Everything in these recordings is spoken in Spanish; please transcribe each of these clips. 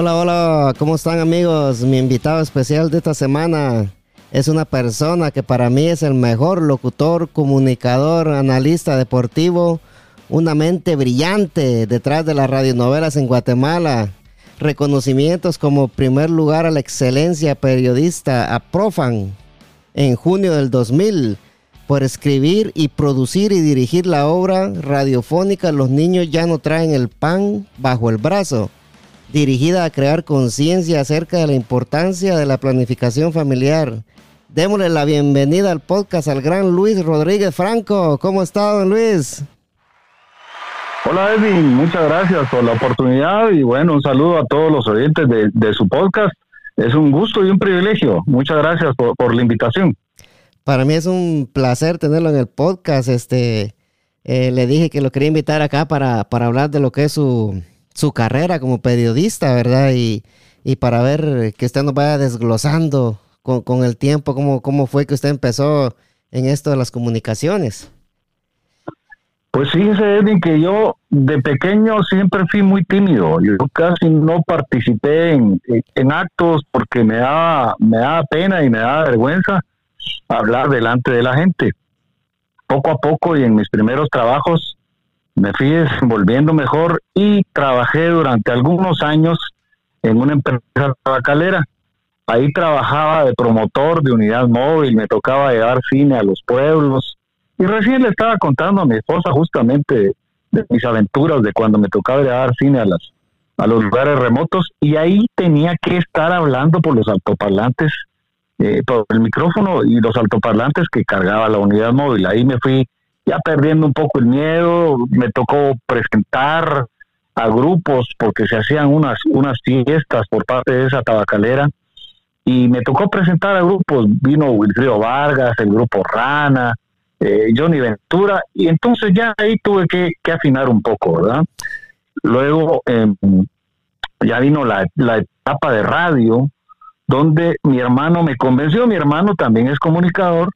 Hola, hola, ¿cómo están amigos? Mi invitado especial de esta semana es una persona que para mí es el mejor locutor, comunicador, analista deportivo, una mente brillante detrás de las radionovelas en Guatemala. Reconocimientos como primer lugar a la excelencia periodista a Profan en junio del 2000 por escribir y producir y dirigir la obra radiofónica Los niños ya no traen el pan bajo el brazo, dirigida a crear conciencia acerca de la importancia de la planificación familiar. Démosle la bienvenida al podcast al gran Luis Rodríguez Franco. ¿Cómo está, don Luis? Hola Edwin, muchas gracias por la oportunidad y bueno, un saludo a todos los oyentes de, su podcast. Es un gusto y un privilegio. Muchas gracias por la invitación. Para mí es un placer tenerlo en el podcast. Este, eh, le dije que lo quería invitar acá para, para hablar de lo que es su, su carrera como periodista, ¿verdad? Y, y, para ver que usted nos vaya desglosando con, con, el tiempo cómo, cómo fue que usted empezó en esto de las comunicaciones. Pues fíjese, Edwin, que yo de pequeño siempre fui muy tímido. Yo casi no participé en, en actos porque me daba, me daba pena y me daba vergüenza hablar delante de la gente. Poco a poco y en mis primeros trabajos me fui desenvolviendo mejor y trabajé durante algunos años en una empresa tabacalera. Ahí trabajaba de promotor de unidad móvil, me tocaba llevar cine a los pueblos. Y recién le estaba contando a mi esposa justamente de, mis aventuras, de cuando me tocaba llevar cine a, las, a los lugares remotos. Y ahí tenía que estar hablando por los altoparlantes eh, por el micrófono y los altoparlantes que cargaba la unidad móvil. Ahí me fui ya perdiendo un poco el miedo, me tocó presentar a grupos porque se hacían unas, unas fiestas por parte de esa tabacalera y me tocó presentar a grupos, vino Wilfrido Vargas, el grupo Rana, eh, Johnny Ventura, y entonces ya ahí tuve que, afinar un poco, ¿verdad? Luego em, ya vino la, la etapa de radio, donde mi hermano me convenció, mi hermano también es comunicador,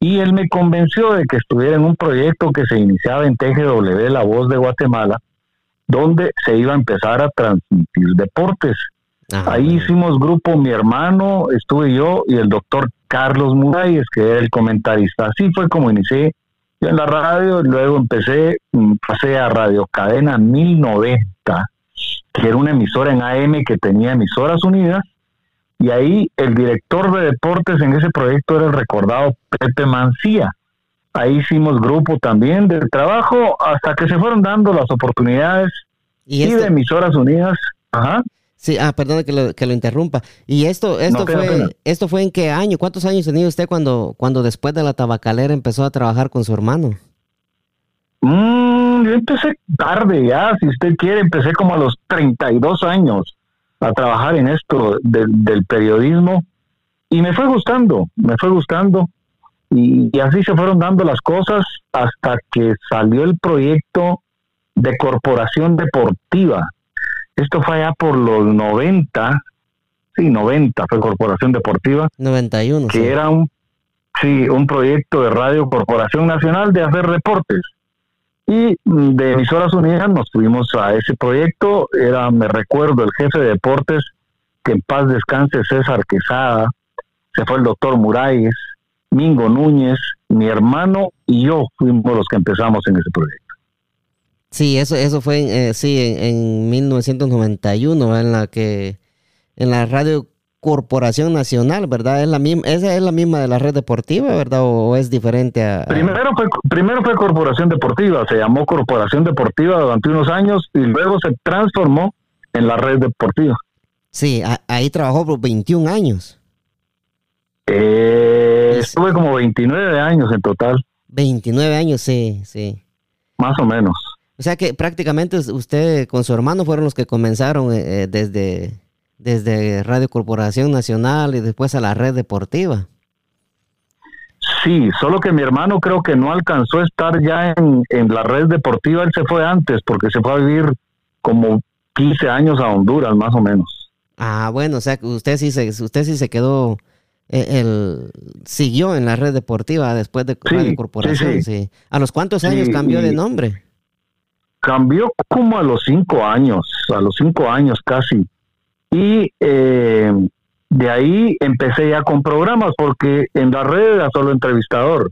y él me convenció de que estuviera en un proyecto que se iniciaba en TGW, La Voz de Guatemala, donde se iba a empezar a transmitir deportes. Ahí hicimos grupo, mi hermano, estuve yo y el doctor Carlos Murayes, que era el comentarista. Así fue como inicié yo en la radio, luego empecé, mm, pasé a Radio Cadena 1090, que era una emisora en AM que tenía emisoras unidas, y ahí el director de deportes en ese proyecto era el recordado Pepe Mancía. Ahí hicimos grupo también de trabajo hasta que se fueron dando las oportunidades y, de emisoras unidas. Ajá. Sí, ah, perdón que lo, que lo interrumpa. ¿Y esto, esto, fue, esto fue en qué año? ¿Cuántos años tenía usted cuando, cuando después de la tabacalera empezó a trabajar con su hermano? Mm, yo empecé tarde ya, si usted quiere, empecé como a los 32 años a trabajar en esto del periodismo y me fue gustando, me fue gustando y, así se fueron dando las cosas hasta que salió el proyecto de corporación deportiva. Esto fue allá por los 90, sí, 90 fue corporación deportiva. 91. Que era un, sí, un proyecto de Radio Corporación Nacional de hacer deportes. Y de Emisoras Unidas nos fuimos a ese proyecto. Era, me recuerdo, el jefe de deportes, que en paz descanse César Quesada, se fue el doctor Murayes, Mingo Núñez, mi hermano y yo fuimos los que empezamos en ese proyecto. Sí, eso, eso fue, eh, sí, en, en 1991, en la que en la radio Corporación Nacional, ¿verdad? Es la misma, esa es la misma de la red deportiva, ¿verdad? O, es diferente a, Primero fue primero fue Corporación Deportiva, se llamó Corporación Deportiva durante unos años y luego se transformó en la red deportiva. Sí, ahí trabajó por 21 años. Eh, estuve como 29 años en total. 29 años, sí, sí. Más o menos. O sea que prácticamente usted con su hermano fueron los que comenzaron eh, eh, desde desde Radio Corporación Nacional y después a la red deportiva. Sí, solo que mi hermano creo que no alcanzó a estar ya en, la red deportiva, él se fue antes porque se fue a vivir como 15 años a Honduras más o menos. Ah, bueno, o sea, usted sí se, usted sí se quedó, eh, el, siguió en la red deportiva después de Radio Corporación, sí, ¿A los cuántos años cambió de nombre? Cambió como a los cinco años, a los cinco años casi Y eh, de ahí empecé ya con programas, porque en la red era solo entrevistador.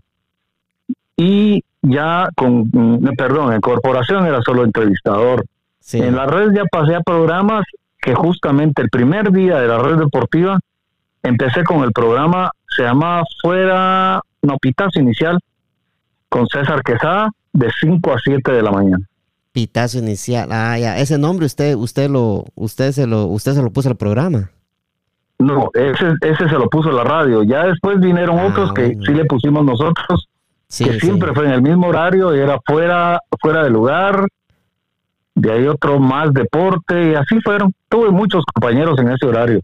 Y ya con, mm, perdón, en corporación era solo entrevistador. En la red ya pasé a programas que justamente el primer día de la red deportiva empecé con el programa, se llama Fuera, no, Pitazo Inicial, con César Quesada, de 5 a 7 de la mañana. Pitazo Inicial, ah, ya, ese nombre usted, usted lo, usted se lo, usted se lo puso al programa. No, ese, ese se lo puso la radio. Ya después vinieron ah, otros que sí le pusimos nosotros, que siempre fue en el mismo horario y era fuera, fuera de lugar. De ahí otro más deporte y así fueron. Tuve muchos compañeros en ese horario.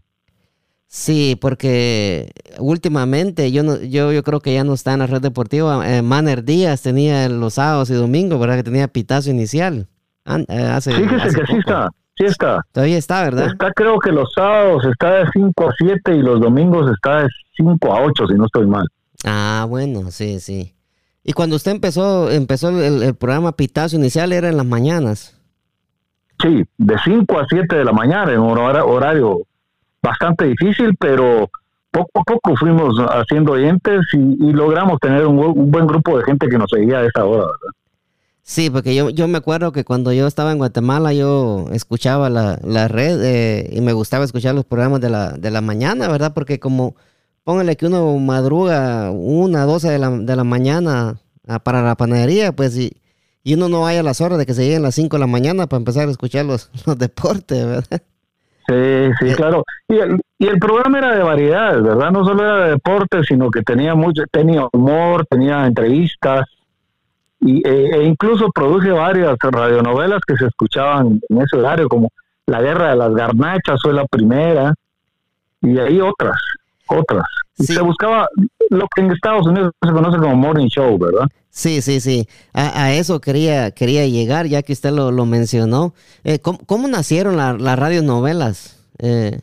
Sí, porque últimamente yo no, yo, yo creo que ya no está en la red deportiva. Eh, Manner Díaz tenía los sábados y domingos, ¿verdad? Que tenía pitazo inicial. Eh, Fíjese que sí está, sí está. Todavía está, ¿verdad? Está creo que los sábados está de 5 a 7 y los domingos está de 5 a 8, si no estoy mal. Ah, bueno, sí, sí. Y cuando usted empezó, empezó el, programa Pitazo Inicial era en las mañanas. Sí, de 5 a 7 de la mañana, en un horario bastante difícil, pero poco a poco fuimos haciendo oyentes y, logramos tener un, buen grupo de gente que nos seguía a esa hora, ¿verdad? Sí, porque yo, yo me acuerdo que cuando yo estaba en Guatemala yo escuchaba la, la red eh, y me gustaba escuchar los programas de la, de la mañana, ¿verdad? Porque como, póngale que uno madruga una, doce de la, de la mañana para la panadería, pues y, y uno no vaya a las horas de que se lleguen las cinco de la mañana para empezar a escuchar los, los deportes, ¿verdad? Sí, sí, eh, claro. Y el, y el programa era de variedades, ¿verdad? No solo era de deporte, sino que tenía mucho, tenía humor, tenía entrevistas, y, e, e incluso produje varias radionovelas que se escuchaban en ese horario, como La Guerra de las Garnachas fue la primera, y ahí otras, otras. Se buscaba lo que en Estados Unidos se conoce como morning show, ¿verdad? Sí, sí, sí. A, eso quería, quería llegar, ya que usted lo, mencionó. Eh, ¿cómo, nacieron las radionovelas? Eh.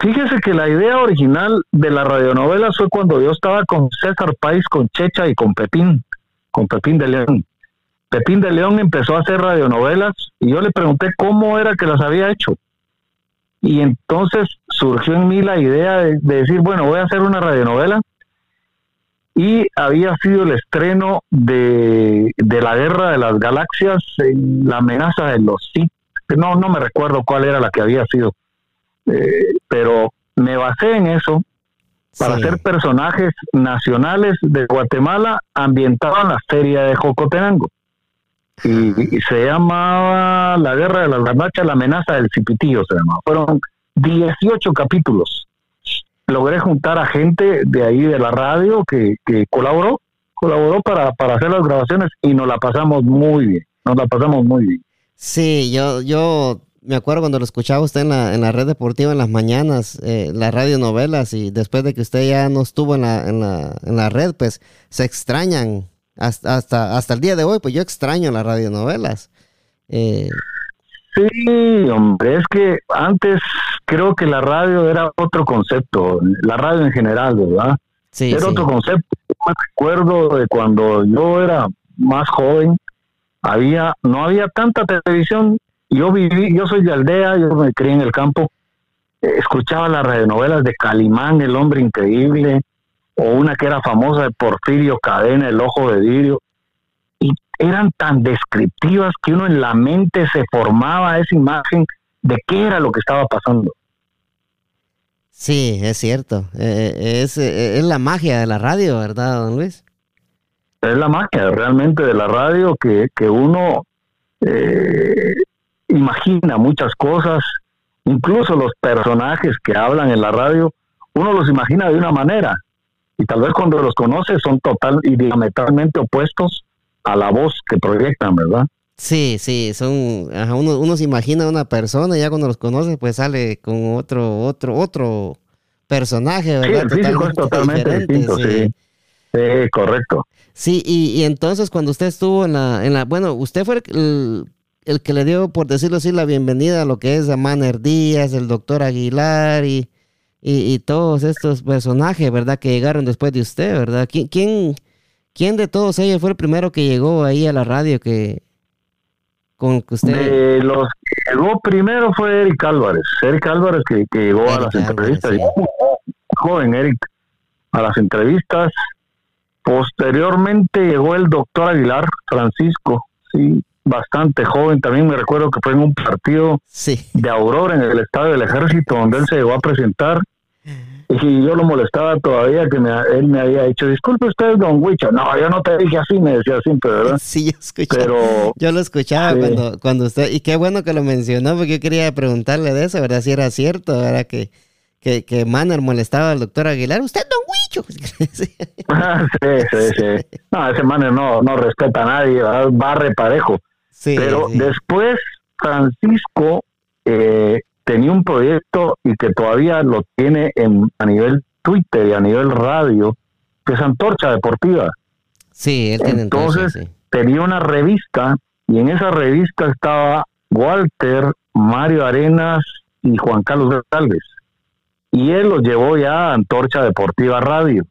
Fíjese que la idea original de las radionovelas fue cuando yo estaba con César País, con Checha y con Pepín, con Pepín de León. Pepín de León empezó a hacer radionovelas y yo le pregunté cómo era que las había hecho. Y entonces surgió en mí la idea de decir, bueno, voy a hacer una radionovela. Y había sido el estreno de, la Guerra de las Galaxias, la amenaza de los Sith, no, no me recuerdo cuál era la que había sido, eh, pero me basé en eso. Para hacer personajes nacionales de Guatemala ambientados en la serie de Jocotenango. Y, se llamaba La Guerra de las Galaxias, la amenaza del Cipitío se llamaba. Fueron 18 capítulos logré juntar a gente de ahí de la radio que, que colaboró, colaboró para, para hacer las grabaciones y nos la pasamos muy bien, nos la pasamos muy bien. Sí, yo, yo me acuerdo cuando lo escuchaba usted en la, en la red deportiva en las mañanas, eh, las radionovelas, y después de que usted ya no estuvo en la, en la, en la red, pues se extrañan hasta, hasta, hasta el día de hoy, pues yo extraño las radionovelas. Eh, Sí, hombre, es que antes creo que la radio era otro concepto, la radio en general, ¿verdad? Sí, era otro concepto. me acuerdo de cuando yo era más joven, había no había tanta televisión. Yo viví, yo soy de aldea, yo me crié en el campo, escuchaba las radionovelas de Calimán, El hombre increíble, o una que era famosa de Porfirio Cadena, El ojo de vidrio y eran tan descriptivas que uno en la mente se formaba esa imagen de qué era lo que estaba pasando. Sí, es cierto. Eh, eh, es, eh, es, la magia de la radio, ¿verdad, don Luis? Es la magia realmente de la radio que, que uno imagina muchas cosas, incluso los personajes que hablan en la radio, uno los imagina de una manera y tal vez cuando los conoce son total y diametralmente opuestos a la voz que proyectan, ¿verdad? Sí, sí, son, uno, uno se imagina una persona y ya cuando los conoce pues sale con otro, otro, otro personaje, ¿verdad? Sí, el físico es totalmente distinto, sí. sí. correcto. Sí, y, entonces cuando usted estuvo en la, en la bueno, usted fue el, el, que le dio, por decirlo así, la bienvenida a lo que es a Maner Díaz, el doctor Aguilar y, y, y, todos estos personajes, ¿verdad? Que llegaron después de usted, ¿verdad? ¿Quién, quién, ¿Quién de todos ellos fue el primero que llegó ahí a la radio que con que usted? De los llegó primero fue Eric Álvarez. Eric Álvarez que, llegó a las entrevistas. Joven Eric a las entrevistas. Posteriormente llegó el doctor Aguilar Francisco, sí, bastante joven. También me recuerdo que fue en un partido de Aurora en el Estadio del Ejército donde él se llegó a presentar. Y yo lo molestaba todavía que me, él me había dicho, disculpe usted, don Huicho. No, yo no te dije así, me decía siempre, ¿verdad? Sí, yo escuchaba. Pero, yo lo escuchaba cuando, cuando usted, y qué bueno que lo mencionó, porque yo quería preguntarle de eso, ¿verdad? Si era cierto, ¿verdad? Que, que, que Manner molestaba al doctor Aguilar. Usted, don Huicho. sí, sí, sí. No, ese Manner no, no respeta a nadie, ¿verdad? barre parejo. Sí, Pero después Francisco eh, tenía un proyecto y que todavía lo tiene en, a nivel Twitter y a nivel radio, que es Antorcha Deportiva. Sí, él tiene entonces, tenía una revista y en esa revista estaba Walter, Mario Arenas y Juan Carlos Galvez. Y él los llevó ya a Antorcha Deportiva Radio.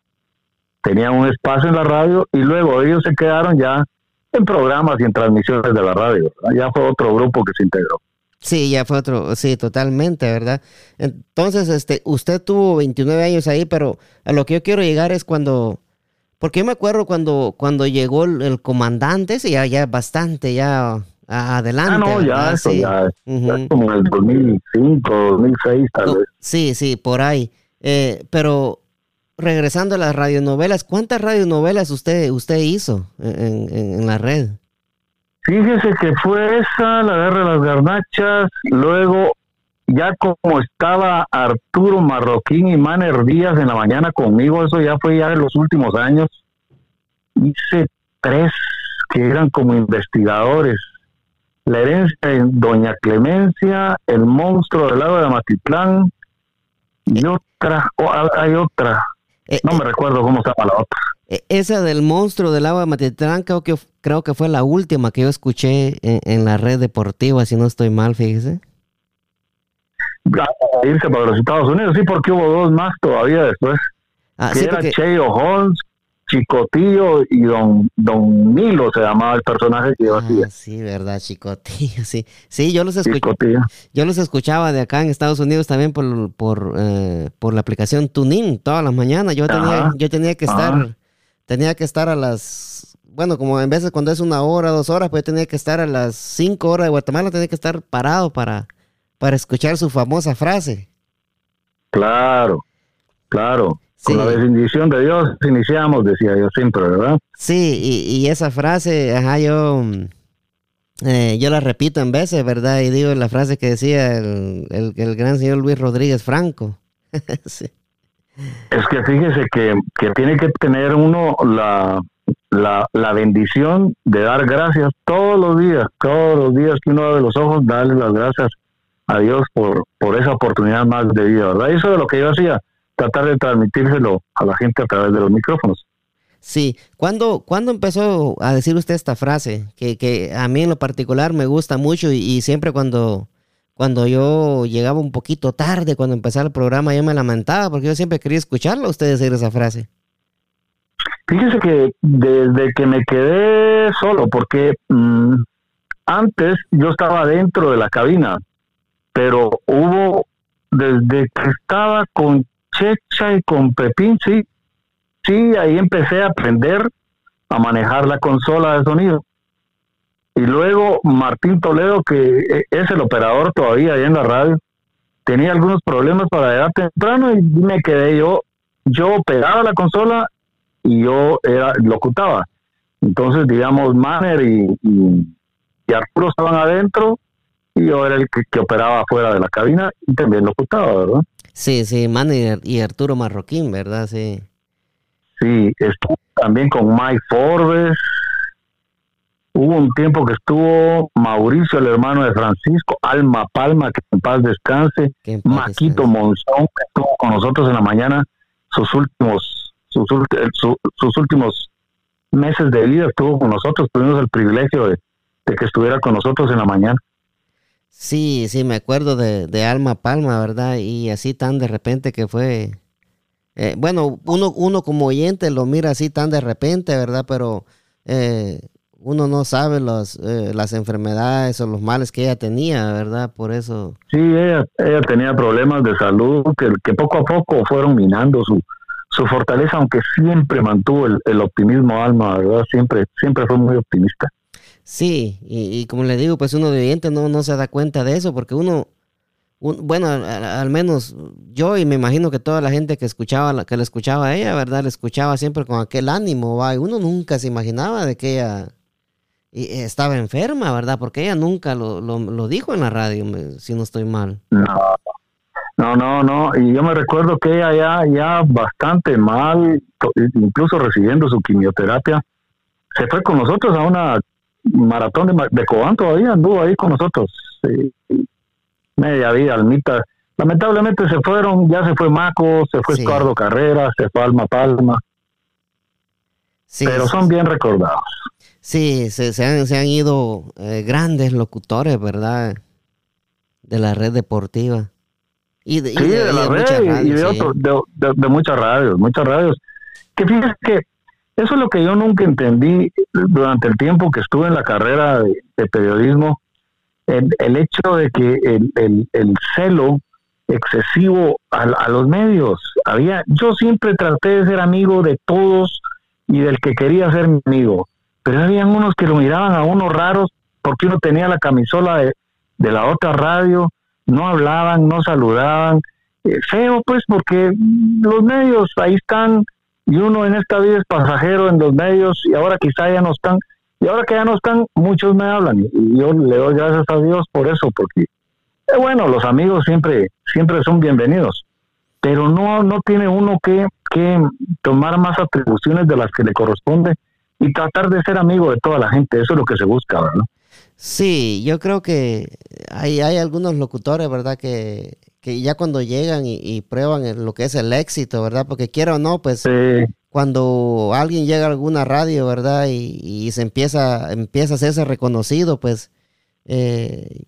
Tenían un espacio en la radio y luego ellos se quedaron ya en programas y en transmisiones de la radio. Ya fue otro grupo que se integró. Sí, ya fue otro, sí, totalmente, ¿verdad? Entonces, este, usted tuvo 29 años ahí, pero a lo que yo quiero llegar es cuando, porque yo me acuerdo cuando, cuando llegó el, comandante, ese ya, ya bastante, ya adelante. Ah, no, ya, eso ya, como en el 2005, 2006 tal vez. Sí, sí, por ahí. Eh, pero regresando a las radionovelas, ¿cuántas radionovelas usted, usted hizo en, en la red? Fíjese que fue esa, la guerra de las garnachas, luego ya como estaba Arturo Marroquín y Maner Díaz en la mañana conmigo, eso ya fue ya en los últimos años, hice tres que eran como investigadores. La herencia de Doña Clemencia, El monstruo del lago de Amatitlán y otra, hay otra, eh, no me eh, recuerdo cómo se llama la otra. Eh, esa del monstruo del agua de Matitlán creo que, creo que fue la última que yo escuché en, la red deportiva, si no estoy mal, fíjese. Irse para los Estados Unidos, sí, porque hubo dos más todavía después. Ah, que era Cheo Holmes Chicotillo y Don Don Milo se llamaba el personaje que yo ah, hacía. Sí, verdad, Chicotillo, sí. Sí, yo los escuchaba. Yo los escuchaba de acá en Estados Unidos también por por, eh, por la aplicación TuneIn todas las mañanas. Yo tenía yo tenía que estar tenía que estar a las bueno, como en veces cuando es una hora, dos horas, pues tenía que estar a las cinco horas de Guatemala, tenía que estar parado para para escuchar su famosa frase. Claro. Claro. Con la bendición de Dios iniciamos, decía yo siempre, ¿verdad? Sí, y, esa frase, ajá, yo, eh, yo la repito en veces, ¿verdad? Y digo la frase que decía el, el, gran señor Luis Rodríguez Franco. Es que fíjese que, que tiene que tener uno la, la, la, bendición de dar gracias todos los días, todos los días que uno abre los ojos, darle las gracias a Dios por, por esa oportunidad más de vida, ¿verdad? Eso es lo que yo hacía tratar de transmitírselo a la gente a través de los micrófonos. Sí, ¿cuándo, ¿cuándo empezó a decir usted esta frase? Que, que a mí en lo particular me gusta mucho y, siempre cuando, cuando yo llegaba un poquito tarde, cuando empezaba el programa, yo me lamentaba porque yo siempre quería escucharlo a usted decir esa frase. Fíjese que desde que me quedé solo, porque mm, antes yo estaba dentro de la cabina, pero hubo, desde que estaba con Checha y con Pepín, sí. Ahí empecé a aprender a manejar la consola de sonido. Y luego Martín Toledo, que e, es el operador todavía ahí en la radio, tenía algunos problemas para llegar temprano y me quedé yo. Yo operaba la consola y yo era locutaba. Entonces, digamos, Manner y, Arturo estaban adentro y yo era el que, que operaba fuera de la cabina y también locutaba, ¿verdad? Sí, sí, Manny y Arturo Marroquín, ¿verdad? Sí. Sí, estuvo también con Mike Forbes. Hubo un tiempo que estuvo Mauricio, el hermano de Francisco, Alma Palma, que en paz descanse, Maquito Monzón, que estuvo con nosotros en la mañana, sus últimos, sus, sus últimos meses de vida estuvo con nosotros, tuvimos el privilegio de que estuviera con nosotros en la mañana. Sí, sí, me acuerdo de, Alma Palma, ¿verdad? Y así tan de repente que fue... Eh, bueno, uno, uno como oyente lo mira así tan de repente, ¿verdad? Pero eh, uno no sabe los, eh, las enfermedades o los males que ella tenía, ¿verdad? Por eso. Sí, ella, ella tenía problemas de salud que, que poco a poco fueron minando su, su fortaleza, aunque siempre mantuvo el, el optimismo alma, ¿verdad? Siempre, siempre fue muy optimista. Sí, y, como le digo, pues uno de oyente no, no se da cuenta de eso, porque uno, bueno, al, menos yo y me imagino que toda la gente que escuchaba, que le escuchaba a ella, ¿verdad? Le escuchaba siempre con aquel ánimo, ¿va? Y uno nunca se imaginaba de que ella estaba enferma, ¿verdad? Porque ella nunca lo, lo, dijo en la radio, si no estoy mal. No, no, no, no. Y yo me recuerdo que ella ya, ya bastante mal, incluso recibiendo su quimioterapia, se fue con nosotros a una maratón de, de Cobán todavía, anduvo ahí con nosotros. media vida, almita. Lamentablemente se fueron, ya se fue Maco, se fue Eduardo Carrera, se fue Alma Palma. pero son bien recordados. Sí, se, se, han, se han ido eh, grandes locutores, ¿verdad? De la red deportiva. Y de, sí, de, la red y de, otros, de, muchas radios, muchas radios. Que fíjate que eso es lo que yo nunca entendí durante el tiempo que estuve en la carrera de, periodismo, el, hecho de que el, el, el celo excesivo a, a, los medios. Había, yo siempre traté de ser amigo de todos y del que quería ser mi amigo pero habían unos que lo miraban a unos raros porque uno tenía la camisola de, la otra radio, no hablaban, no saludaban. Eh, feo, pues, porque los medios ahí están y uno en esta vida es pasajero en los medios y ahora quizá ya no están. Y ahora que ya no están, muchos me hablan y yo le doy gracias a Dios por eso, porque, eh, bueno, los amigos siempre, siempre son bienvenidos, pero no, no tiene uno que, que tomar más atribuciones de las que le corresponde y tratar de ser amigo de toda la gente, eso es lo que se busca, ¿verdad? Sí, yo creo que hay, hay algunos locutores, ¿verdad? Que, que ya cuando llegan y, prueban lo que es el éxito, ¿verdad? Porque quiero o no, pues cuando alguien llega a alguna radio, ¿verdad? Y, se empieza, empieza a hacerse reconocido, pues eh,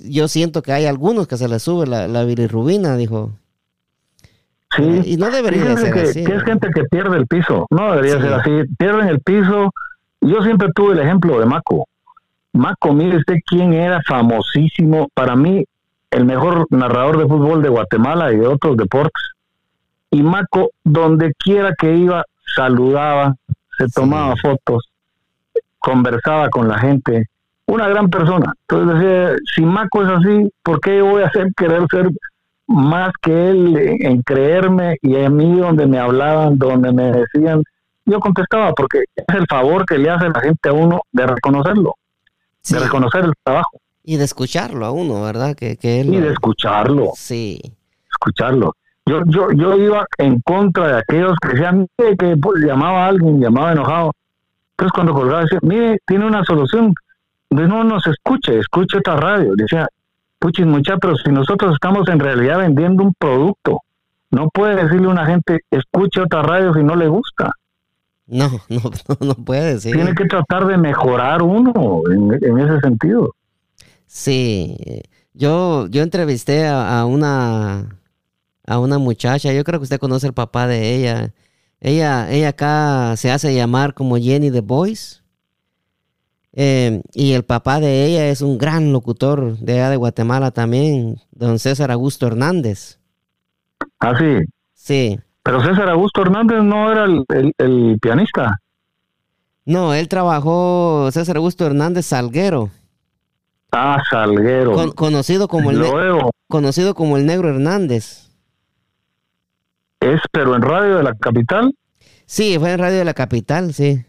yo siento que hay algunos que se les sube la, la bilirrubina, dijo. Sí. Y no debería ser así. Que es gente que pierde el piso. No debería ser así. Pierden el piso. Yo siempre tuve el ejemplo de Maco. Maco, mire usted quién era famosísimo. Para mí, el mejor narrador de fútbol de Guatemala y de otros deportes. Y Maco, donde quiera que iba, saludaba, se tomaba fotos, conversaba con la gente. Una gran persona. Entonces decía, si Maco es así, ¿por qué yo voy a hacer querer ser más que él en creerme y a mí donde me hablaban, donde me decían, yo contestaba porque es el favor que le hace la gente a uno de reconocerlo, de reconocer el trabajo. Y de escucharlo a uno, ¿verdad? Que, él, y de escucharlo. Sí. Escucharlo. Yo, yo, yo iba en contra de aquellos que decían, que pues, llamaba a alguien, llamaba enojado. Entonces cuando colgaba decía, mire, tiene una solución. no nos escuche, escuche otra radio. Decía, puchis mucha, pero si nosotros estamos en realidad vendiendo un producto, no puede decirle a una gente, escuche otra radio si no le gusta. No, no, no, puede decir. Tiene que tratar de mejorar uno en, ese sentido. Sí, yo, yo entrevisté a, una a una muchacha, yo creo que usted conoce el papá de ella. Ella, ella acá se hace llamar como Jenny the Voice. Eh, y el papá de ella es un gran locutor de allá de Guatemala también, don César Augusto Hernández. Ah, sí. Sí. Pero César Augusto Hernández no era el, pianista. No, él trabajó, César Augusto Hernández Salguero. Ah, Salguero. conocido, como el conocido como el Negro Hernández. ¿Es pero en Radio de la Capital? Sí, fue en Radio de la Capital, sí.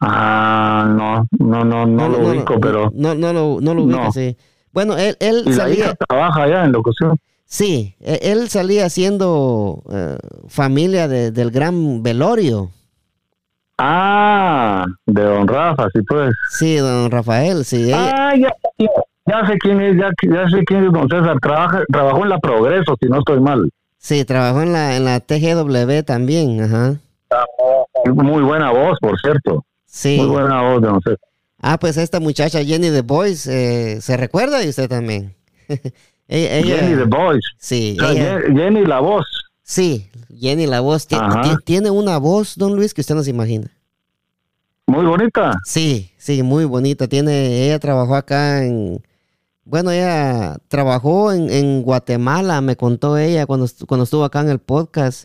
Ah, no, no, no, no, lo ubico, pero... No, no, lo, no lo ubico, sí. Bueno, él, él ¿Y salía... La trabaja allá en locución? Sí, e, él salía siendo eh, familia de, del gran Velorio. Ah, de don Rafa, sí pues. Sí, don Rafael, sí. Ah, ya, ya, sé quién es, ya, ya, sé quién es don César. Trabaja, trabajó en la Progreso, si no estoy mal. Sí, trabajó en la, en la TGW también, ajá. Muy buena voz, por cierto. Sí. Muy buena voz, no sé. Ah, pues esta muchacha Jenny The Boys, eh, ¿se recuerda de usted también? Jenny The Boys. Sí. Jenny la voz. Sí, Jenny la voz. Tiene una voz, don Luis, que usted no se imagina. Muy bonita. Sí, sí, muy bonita. Tiene, ella trabajó acá en, bueno, ella trabajó en, en Guatemala, me contó ella cuando, cuando estuvo acá en el podcast,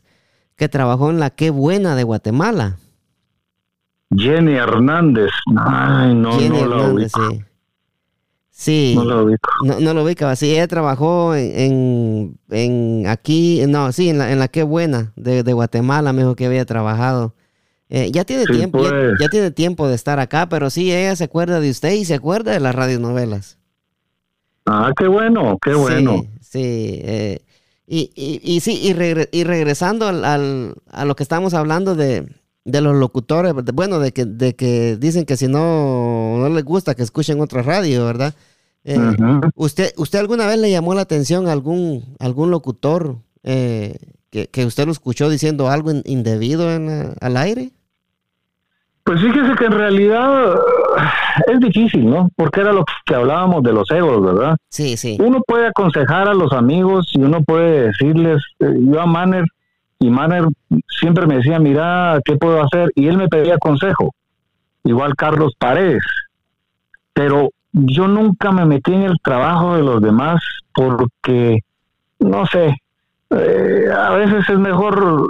que trabajó en la Qué Buena de Guatemala. Jenny Hernández. Ay, no, Jenny no la Hernández, ubico. sí. Sí, No la ubico. no, no lo ubicaba. Sí, ella trabajó en, en, en aquí, no, sí, en la, en la Qué Buena de, de Guatemala, me dijo que había trabajado. Eh, ya tiene Sí, tiempo, ya, pues. ya tiene tiempo de estar acá, pero sí, ella se acuerda de usted y se acuerda de las radionovelas. Ah, qué bueno, qué bueno. Sí, sí. eh, y, y, y sí, y, regre- y regresando al, al- a lo que estamos hablando de, de los locutores, bueno, de que, de que dicen que si no, no les gusta que escuchen otra radio, ¿verdad? Eh. ¿usted, ¿Usted alguna vez le llamó la atención a algún, algún locutor eh, que, que usted lo escuchó diciendo algo in- indebido en la- al aire? Pues fíjese que en realidad eh, es difícil, ¿no? Porque era lo que hablábamos de los egos, ¿verdad? Sí, sí. Uno puede aconsejar a los amigos y uno puede decirles, eh, yo a Manner, y Manner siempre me decía, mira, ¿qué puedo hacer? Y él me pedía consejo. Igual Carlos Paredes. Pero yo nunca me metí en el trabajo de los demás porque, no sé, eh, a veces es mejor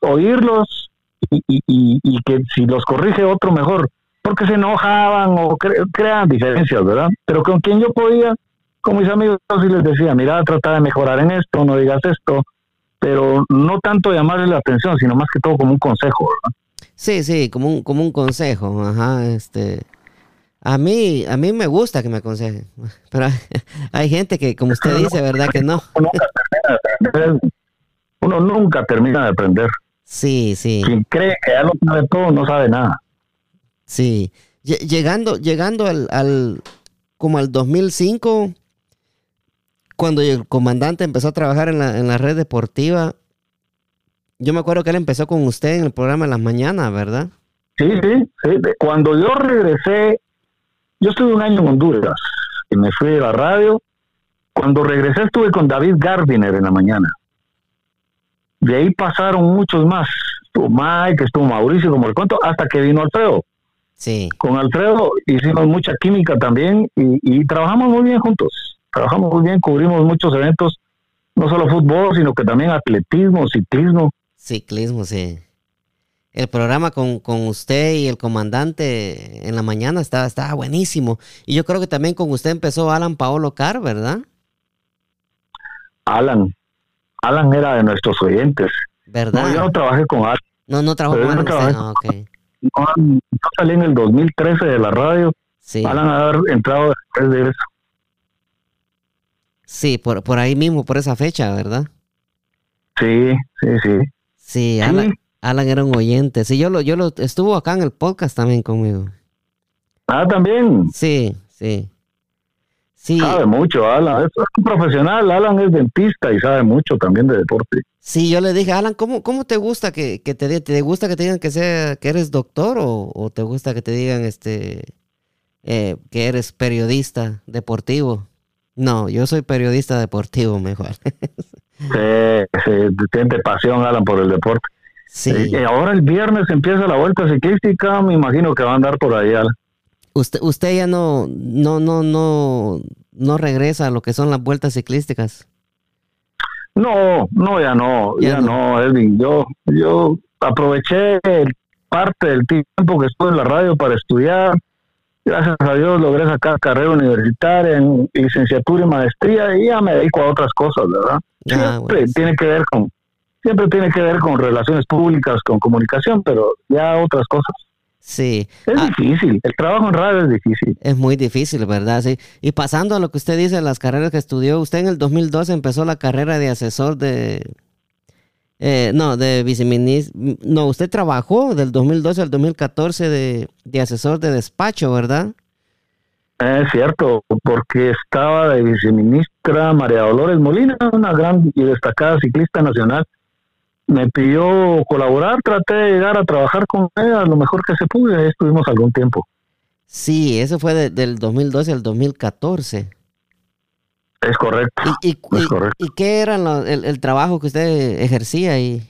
oírlos y, y- y- y que si los corrige otro mejor, porque se enojaban o cre- crean diferencias, ¿verdad? Pero con quien yo podía, con mis amigos, sí les decía, mira, trata de mejorar en esto, no digas esto, pero no tanto llamarles la atención, sino más que todo como un consejo, ¿verdad? Sí, sí, como un, como un consejo, ajá, este... A mí, a mí me gusta que me aconsejen, pero hay, hay gente que, como usted dice, ¿verdad? Que no. Uno nunca termina de aprender. Uno nunca termina de aprender. Sí, sí, Quien cree que ya lo sabe todo, no sabe nada. sí. Lle- Llegando, llegando al, al, como al 2005, cuando el comandante empezó a trabajar en la, en la red deportiva, yo me acuerdo que él empezó con usted en el programa de las mañanas, ¿verdad? Sí, sí, sí. Cuando yo regresé, yo estuve un año en Honduras y me fui de la radio. Cuando regresé estuve con David Gardiner en la mañana. De ahí pasaron muchos más. Estuvo Mike, estuvo Mauricio, como el cuento, hasta que vino Alfredo. Sí, Con Alfredo hicimos mucha química también y, y trabajamos muy bien juntos. Trabajamos muy bien, cubrimos muchos eventos, no solo fútbol, sino que también atletismo, ciclismo. ciclismo, sí. El programa con, con usted y el comandante en la mañana estaba, estaba buenísimo. Y yo creo que también con usted empezó Alan Paolo Car, ¿verdad? Alan. Alan era de nuestros oyentes. ¿Verdad? No, yo no trabajé con Alan. No, no trabajó Pero con no Alan usted. Ah. No, yo salí en el 2013 de la radio. Sí, Alan haber entrado después de eso. Sí por, por ahí mismo, por esa fecha, ¿verdad? Sí, sí, sí. Sí. Alan, Alan era un oyente. Sí, yo lo, yo lo estuvo acá en el podcast también conmigo. Ah, también. Sí, sí. Sí, Sabe mucho, Alan. Es un profesional. Alan es dentista y sabe mucho también de deporte. sí, yo le dije, Alan, ¿cómo, cómo te gusta que, que te, te gusta que te digan que sea que eres doctor o, o te gusta que te digan este eh, que eres periodista deportivo? No, yo soy periodista deportivo mejor. Sí, sí, tiene pasión, Alan, por el deporte. sí. Y ahora el viernes empieza la vuelta ciclística. Me imagino que va a andar por ahí, Alan. Usted, usted ya no, no, no, no, no regresa a lo que son las vueltas ciclísticas. No, no, ya no, Ya ya, no. no. Edwin. Yo, yo aproveché el- parte del tiempo que estuve en la radio para estudiar. Gracias a Dios logré sacar carrera universitaria en licenciatura y maestría y ya me dedico a otras cosas, ¿verdad? Ah, Siempre bueno, tiene que ver con, siempre tiene que ver con relaciones públicas, con comunicación, pero ya otras cosas. Sí, Es Ah. difícil, el trabajo en radio es difícil. es muy difícil, ¿verdad? Sí. Y pasando a lo que usted dice, las carreras que estudió, usted en el 2012 empezó la carrera de asesor de... eh, no, de viceministro. No, usted trabajó del 2012 al 2014 de, de asesor de despacho, ¿verdad? Es cierto, porque estaba de viceministra María Dolores Molina, una gran y destacada ciclista nacional. Me pidió colaborar, traté de llegar a trabajar con ella lo mejor que se pudo y ahí estuvimos algún tiempo. Sí, eso fue de- del 2012 al 2014. Es correcto. ¿Y, y, Es correcto. y qué era el, el trabajo que usted ejercía ahí?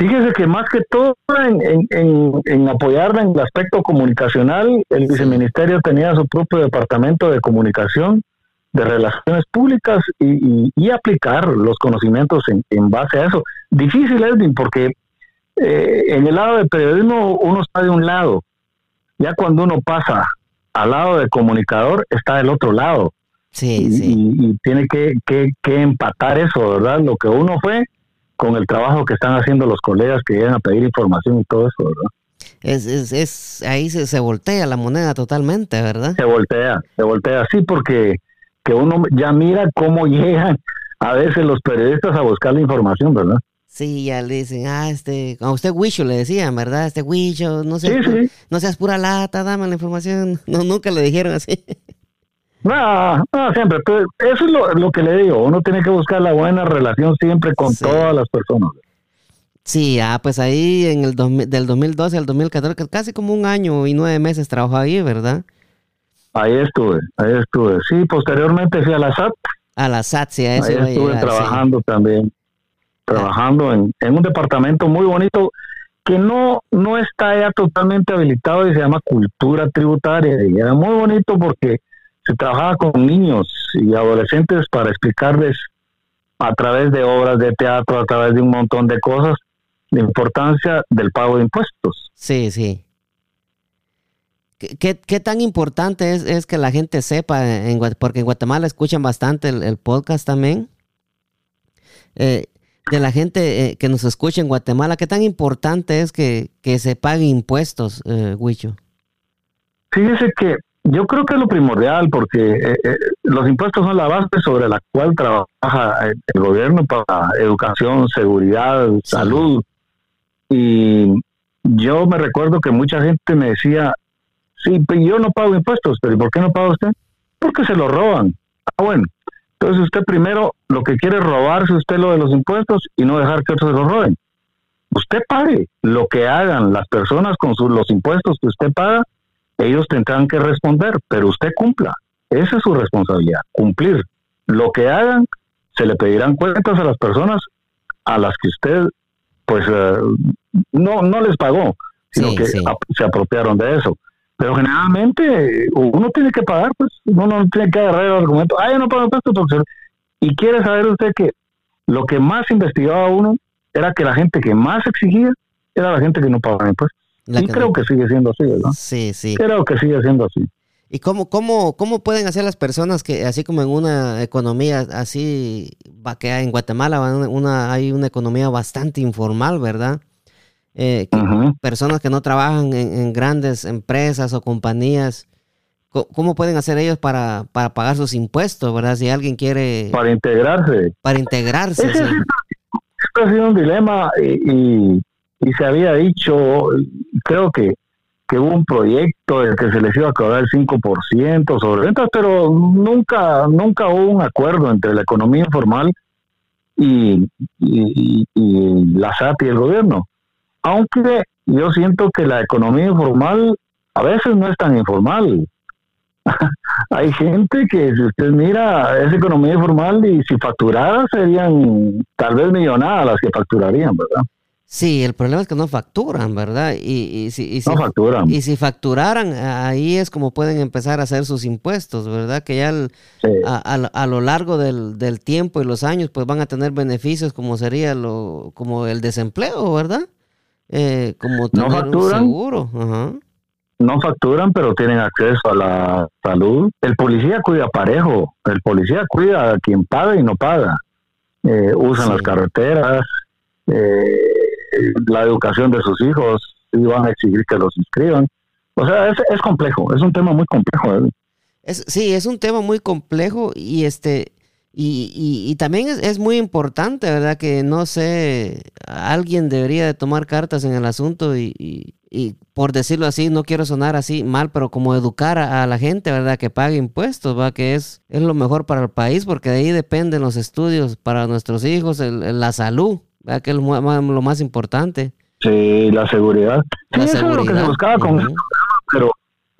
Fíjese que más que todo en, en, en, apoyar en el aspecto comunicacional, el viceministerio tenía su propio departamento de comunicación, de relaciones públicas y, y, aplicar los conocimientos en, base a eso. Difícil, Edwin, porque eh, en el lado del periodismo uno está de un lado, ya cuando uno pasa al lado del comunicador está del otro lado. Sí, y, sí. Y, tiene que, que, que empatar eso, ¿verdad? Lo que uno fue con el trabajo que están haciendo los colegas que llegan a pedir información y todo eso, ¿verdad? Es, es, es ahí se, se, voltea la moneda totalmente, ¿verdad? Se voltea, se voltea, sí, porque que uno ya mira cómo llegan a veces los periodistas a buscar la información, ¿verdad? Sí, ya le dicen, ah, este, a usted Huicho le decían, ¿verdad? Este Huicho, no seas, sí, sí. no seas pura lata, dame la información. No, nunca le dijeron así. No, no, siempre. Eso es lo, lo, que le digo. Uno tiene que buscar la buena relación siempre con sí. todas las personas. Sí, ah, pues ahí en el dos, del 2012 al 2014, casi como un año y nueve meses trabajó ahí, ¿verdad? Ahí estuve, ahí estuve. Sí, posteriormente fui a la SAT. A la SAT, sí, a eso Ahí estuve llegar, trabajando sí. también. Trabajando en, en un departamento muy bonito que no, no está ya totalmente habilitado y se llama cultura tributaria. Y era muy bonito porque se trabajaba con niños y adolescentes para explicarles a través de obras de teatro, a través de un montón de cosas, la importancia del pago de impuestos. Sí, sí. ¿Qué, tan importante es, es, que la gente sepa? En, porque en Guatemala escuchan bastante el, el podcast también. Eh, de la gente eh, que nos escucha en Guatemala, ¿qué tan importante es que, que se paguen impuestos, eh, Huicho? Fíjese que yo creo que es lo primordial porque eh, eh, los impuestos son la base sobre la cual trabaja el gobierno para educación, seguridad, sí. salud. Y yo me recuerdo que mucha gente me decía, sí, pero yo no pago impuestos, pero ¿por qué no paga usted? Porque se lo roban. Ah, bueno. Entonces usted primero lo que quiere es robarse usted lo de los impuestos y no dejar que otros se lo roben. Usted pague lo que hagan las personas con sus, los impuestos que usted paga, ellos tendrán que responder, pero usted cumpla. Esa es su responsabilidad, cumplir. Lo que hagan, se le pedirán cuentas a las personas a las que usted, pues, uh, no, no les pagó, sino Sí, que sí. se apropiaron de eso. Pero generalmente uno tiene que pagar, pues, uno no tiene que agarrar el argumento, ah, yo no pago impuestos porque... se-". Y quiere saber usted que lo que más investigaba uno era que la gente que más exigía era la gente que no pagaba impuestos. La y que creo no- que sigue siendo así, ¿verdad? Sí, sí. Creo que sigue siendo así. ¿Y cómo, cómo, cómo pueden hacer las personas que, así como en una economía así, va que en Guatemala una, hay una economía bastante informal, ¿verdad? Eh, que- personas que no trabajan en, en grandes empresas o compañías, co- ¿cómo pueden hacer ellos para, para pagar sus impuestos, verdad? Si alguien quiere para, Para integrarse. integrarse. Ese sí. ha sido un dilema y, y- y se había dicho, creo que, que hubo un proyecto del que se les iba a cobrar el 5% sobre ventas, pero nunca, nunca hubo un acuerdo entre la economía informal y, y- y- la SAT y el gobierno. Aunque yo siento que la economía informal a veces no es tan informal. Hay gente que si usted mira es economía informal y si facturara serían tal vez millonadas las que facturarían, ¿verdad? Sí, el problema es que no facturan, ¿verdad? Y, y si, y si- No facturan. y si facturaran, ahí es como pueden empezar a hacer sus impuestos, ¿verdad? Que ya el- Sí. a, a- a lo largo del, del tiempo y los años, pues van a tener beneficios como sería lo, como el desempleo, ¿verdad? Eh, como tener un facturan. seguro. Ajá. No facturan, pero tienen acceso a la salud. El policía cuida parejo. El policía cuida a quien paga y no paga. Eh, usan Sí. las carreteras, eh, la educación de sus hijos, y van a exigir que los inscriban. O sea, es, es complejo, es un tema muy complejo. ¿eh? Es, sí, es un tema muy complejo y este y, y- también es, es muy importante, ¿verdad? Que no sé, alguien debería de tomar cartas en el asunto y, y- y por decirlo así, no quiero sonar así mal, pero como educar a, la gente, ¿verdad? Que pague impuestos, ¿va? Que es, es lo mejor para el país porque de ahí dependen los estudios para nuestros hijos, el- la salud, ¿verdad? Que es lo, ma- lo más importante. Sí, la seguridad. Sí, La eso es lo que se seguridad. buscaba con este programa, pero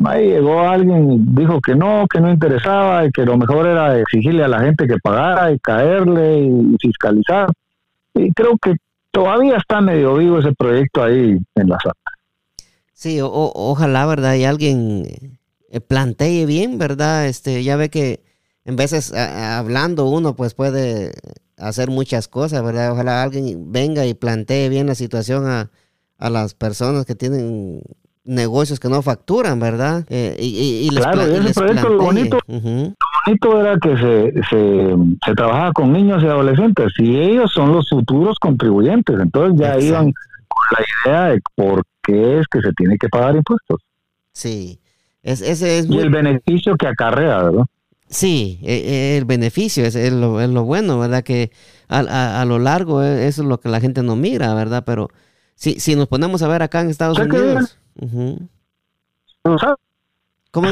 ahí llegó alguien y dijo que no, que no interesaba y que lo mejor era exigirle a la gente que pagara y caerle y fiscalizar. Y creo que todavía está medio vivo ese proyecto ahí en la sala. Sí, ojalá, ¿verdad? Y alguien eh, plantee bien, ¿verdad? Este, ya ve que en veces hablando uno pues puede hacer muchas cosas, ¿verdad? Ojalá alguien venga y plantee bien la situación a, a las personas que tienen negocios que no facturan, ¿verdad? Eh, y, y, claro, ese proyecto lo bonito, bonito era que se, se, se, trabajaba con niños y adolescentes y ellos son los futuros contribuyentes, entonces ya iban con la idea de por qué es que se tiene que pagar impuestos. Sí, es, ese es y el beneficio que acarrea, ¿verdad? Sí, e, e, el beneficio es, lo, es lo, bueno, ¿verdad? Que a, a, lo largo eso es lo que la gente no mira, ¿verdad? Pero si, si nos ponemos a ver acá en Estados Unidos... ¿Cómo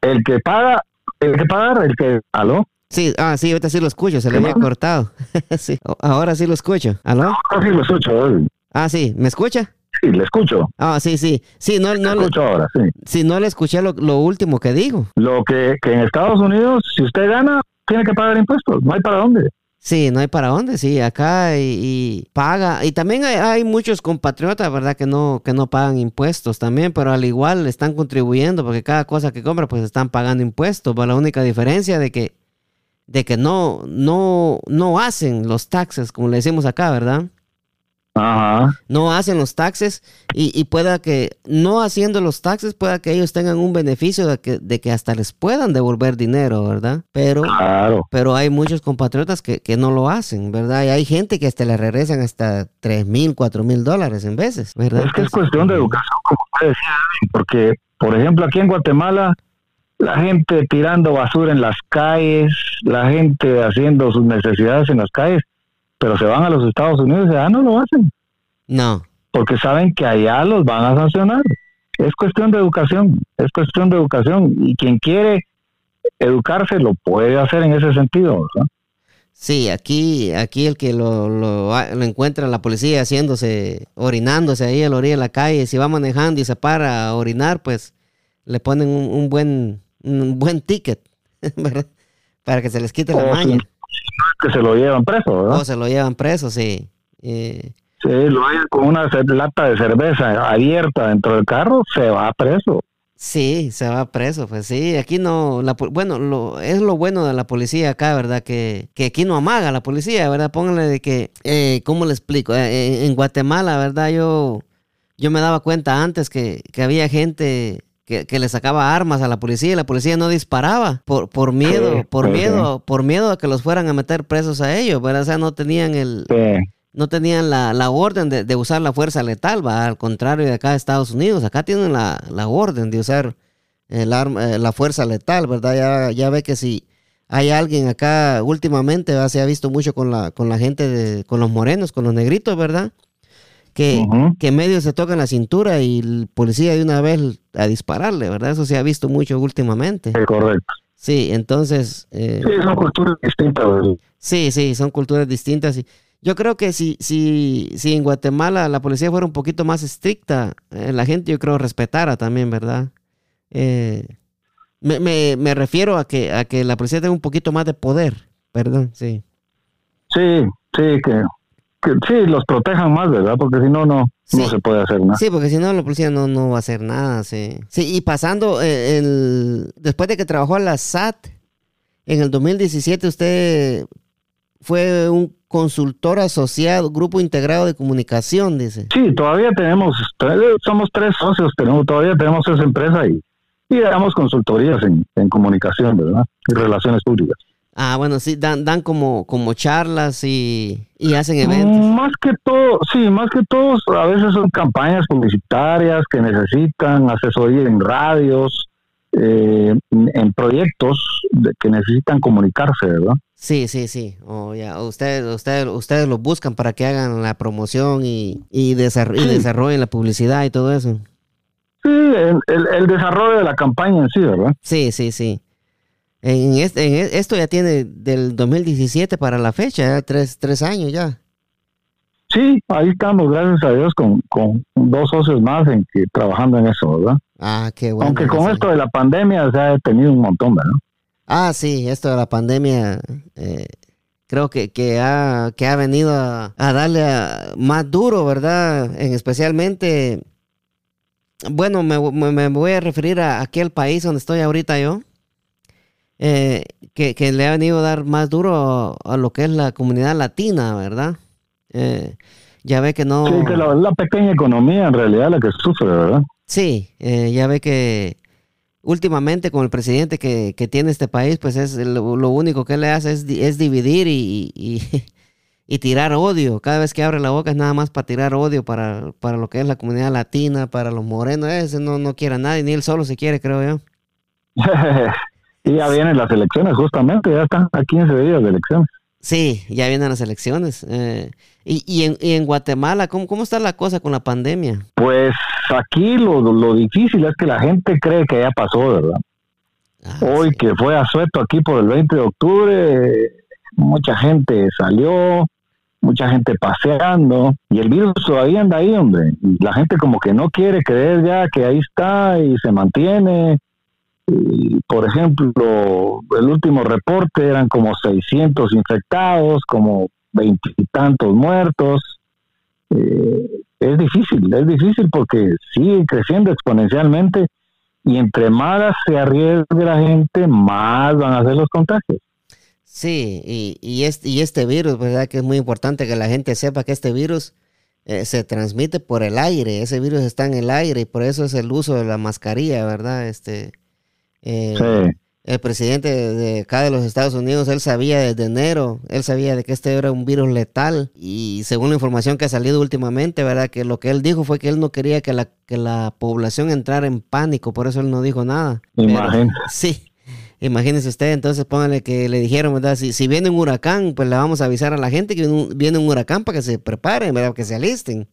El que paga, el que paga, el que... ¿Aló? Sí, ah, sí, ahorita sí lo escucho, se le había cortado. sí, ahora sí lo escucho. ¿Aló? Ahora sí lo escucho. Ah, sí, ¿me escucha? Sí, le escucho. Ah, sí, sí. Sí, no, no, escucho ahora, sí. Sí, no le escuché lo, último que dijo. Lo que, que en Estados Unidos, si usted gana, tiene que pagar impuestos, no hay para dónde. Sí, no hay para dónde, sí, acá y, paga. Y también hay, muchos compatriotas, ¿verdad? Que no, que no pagan impuestos también, pero al igual están contribuyendo porque cada cosa que compra pues están pagando impuestos. Pero la única diferencia de que, de que no, no, no hacen los taxes, como le decimos acá, ¿verdad? No hacen los taxes y, pueda que no haciendo los taxes pueda que ellos tengan un beneficio de que, de que hasta les puedan devolver dinero, ¿verdad? Pero, pero hay muchos compatriotas que, no lo hacen, ¿verdad? Y hay gente que hasta le regresan hasta 3 mil, 4 mil dólares en veces, ¿verdad? Es que es cuestión de educación, como usted decía, porque, por ejemplo, aquí en Guatemala, la gente tirando basura en las calles, la gente haciendo sus necesidades en las calles, pero se van a los Estados Unidos y ya no lo hacen. No. Porque saben que allá los van a sancionar. Es cuestión de educación, es cuestión de educación. Y quien quiere educarse lo puede hacer en ese sentido. Sí, aquí, aquí el que lo, lo, lo, encuentra la policía haciéndose, orinándose ahí a la orilla de la calle, si va manejando y se para a orinar, pues le ponen un, buen, un buen ticket, ¿verdad? Para que se les quite la maña que se lo llevan preso, ¿verdad? O se lo llevan preso, sí. Eh, sí, lo hayan con una lata de cerveza abierta dentro del carro, se va preso. Sí, se va preso, pues sí, aquí no, la, bueno, lo, es lo bueno de la policía acá, ¿verdad? Que, que aquí no amaga la policía, ¿verdad? Pónganle de que, eh, ¿cómo le explico? Eh, en Guatemala, ¿verdad? Yo, yo me daba cuenta antes que, que había gente que, le sacaba armas a la policía y la policía no disparaba por, por miedo, por miedo, por miedo a que los fueran a meter presos a ellos, ¿verdad? O sea, no tenían el no tenían la, la orden de, usar la fuerza letal, va, al contrario de acá de Estados Unidos, acá tienen la, la orden de usar el arma, eh, la fuerza letal, ¿verdad? Ya, ya ve que si hay alguien acá últimamente, se ha visto mucho con la, con la gente, de, con los morenos, con los negritos, ¿verdad? Que, que medio se tocan la cintura y el policía de una vez a dispararle, ¿verdad? Eso se ha visto mucho últimamente. Sí, correcto. Sí, entonces... Eh, sí, son culturas distintas. Sí, sí, son culturas distintas. Y yo creo que si, si, si en Guatemala la policía fuera un poquito más estricta, eh, la gente yo creo respetara también, ¿verdad? Eh, me, me, me, refiero a que, a que la policía tenga un poquito más de poder, ¿verdad? Sí. Sí, sí, que sí, los protejan más, ¿verdad? Porque si no, no, no se puede hacer nada. Sí, porque si no, la policía no, no va a hacer nada, sí. Sí, y pasando, eh, el, después de que trabajó en la SAT, en el 2017 usted fue un consultor asociado, grupo integrado de comunicación, dice. Sí, todavía tenemos, somos tres socios, tenemos, todavía tenemos esa empresa y, y damos consultorías en, en comunicación, ¿verdad? Y relaciones públicas. Ah, bueno, sí, dan, dan como, como charlas y, hacen eventos. Más que todo, sí, más que todo, a veces son campañas publicitarias que necesitan asesoría en radios, eh, en proyectos de que necesitan comunicarse, ¿verdad? Sí, sí, sí. Oh, ya. Ustedes, ustedes, ustedes los buscan para que hagan la promoción y, y, desarrollen la publicidad y todo eso. Sí, el, el desarrollo de la campaña en sí, ¿verdad? Sí, sí, sí. En, este, esto ya tiene del 2017 para la fecha, tres, tres años ya. Sí, ahí estamos, gracias a Dios, con, con dos socios más en que, trabajando en eso, ¿verdad? Ah, qué bueno. Aunque con esto de la pandemia se ha detenido un montón, ¿verdad? Ah, sí, esto de la pandemia eh, creo que, que, ha, que ha venido a, darle más duro, ¿verdad? En especialmente, bueno, me, voy a referir a aquel país donde estoy ahorita yo, eh, que, le ha venido a dar más duro a, lo que es la comunidad latina, ¿verdad? Eh, ya ve que no... Sí, que la, la, pequeña economía en realidad la que sufre, ¿verdad? Sí, eh, ya ve que últimamente con el presidente que, tiene este país, pues es lo, único que le hace es, dividir y, y, tirar odio. Cada vez que abre la boca es nada más para tirar odio para, para lo que es la comunidad latina, para los morenos. Ese no, no quiere a nadie, ni él solo se quiere, creo yo. y ya vienen las elecciones, justamente, ya están a 15 días de elecciones. Sí, ya vienen las elecciones. Eh, y, y, en, y, en, Guatemala, ¿cómo, ¿cómo está la cosa con la pandemia? Pues aquí lo, lo difícil es que la gente cree que ya pasó, ¿verdad? Ah, Hoy que fue a sueto aquí por el 20 de octubre, mucha gente salió, mucha gente paseando, y el virus todavía anda ahí, hombre. Y la gente como que no quiere creer ya que ahí está y se mantiene por ejemplo, el último reporte eran como 600 infectados, como veintitantos muertos. Eh, es difícil, es difícil porque sigue creciendo exponencialmente y entre más se arriesgue la gente, más van a ser los contagios. Sí, y, este, y este virus, ¿verdad? Que es muy importante que la gente sepa que este virus eh, se transmite por el aire, ese virus está en el aire y por eso es el uso de la mascarilla, ¿verdad? Este, eh, el presidente de acá de los Estados Unidos, él sabía desde enero, él sabía de que este era un virus letal y según la información que ha salido últimamente, ¿verdad? Que lo que él dijo fue que él no quería que la, que la población entrara en pánico, por eso él no dijo nada. Sí. Imagínese usted, entonces póngale que le dijeron, ¿verdad? Si, si viene un huracán, pues le vamos a avisar a la gente que viene un, huracán para que se preparen, ¿verdad? Que se alisten.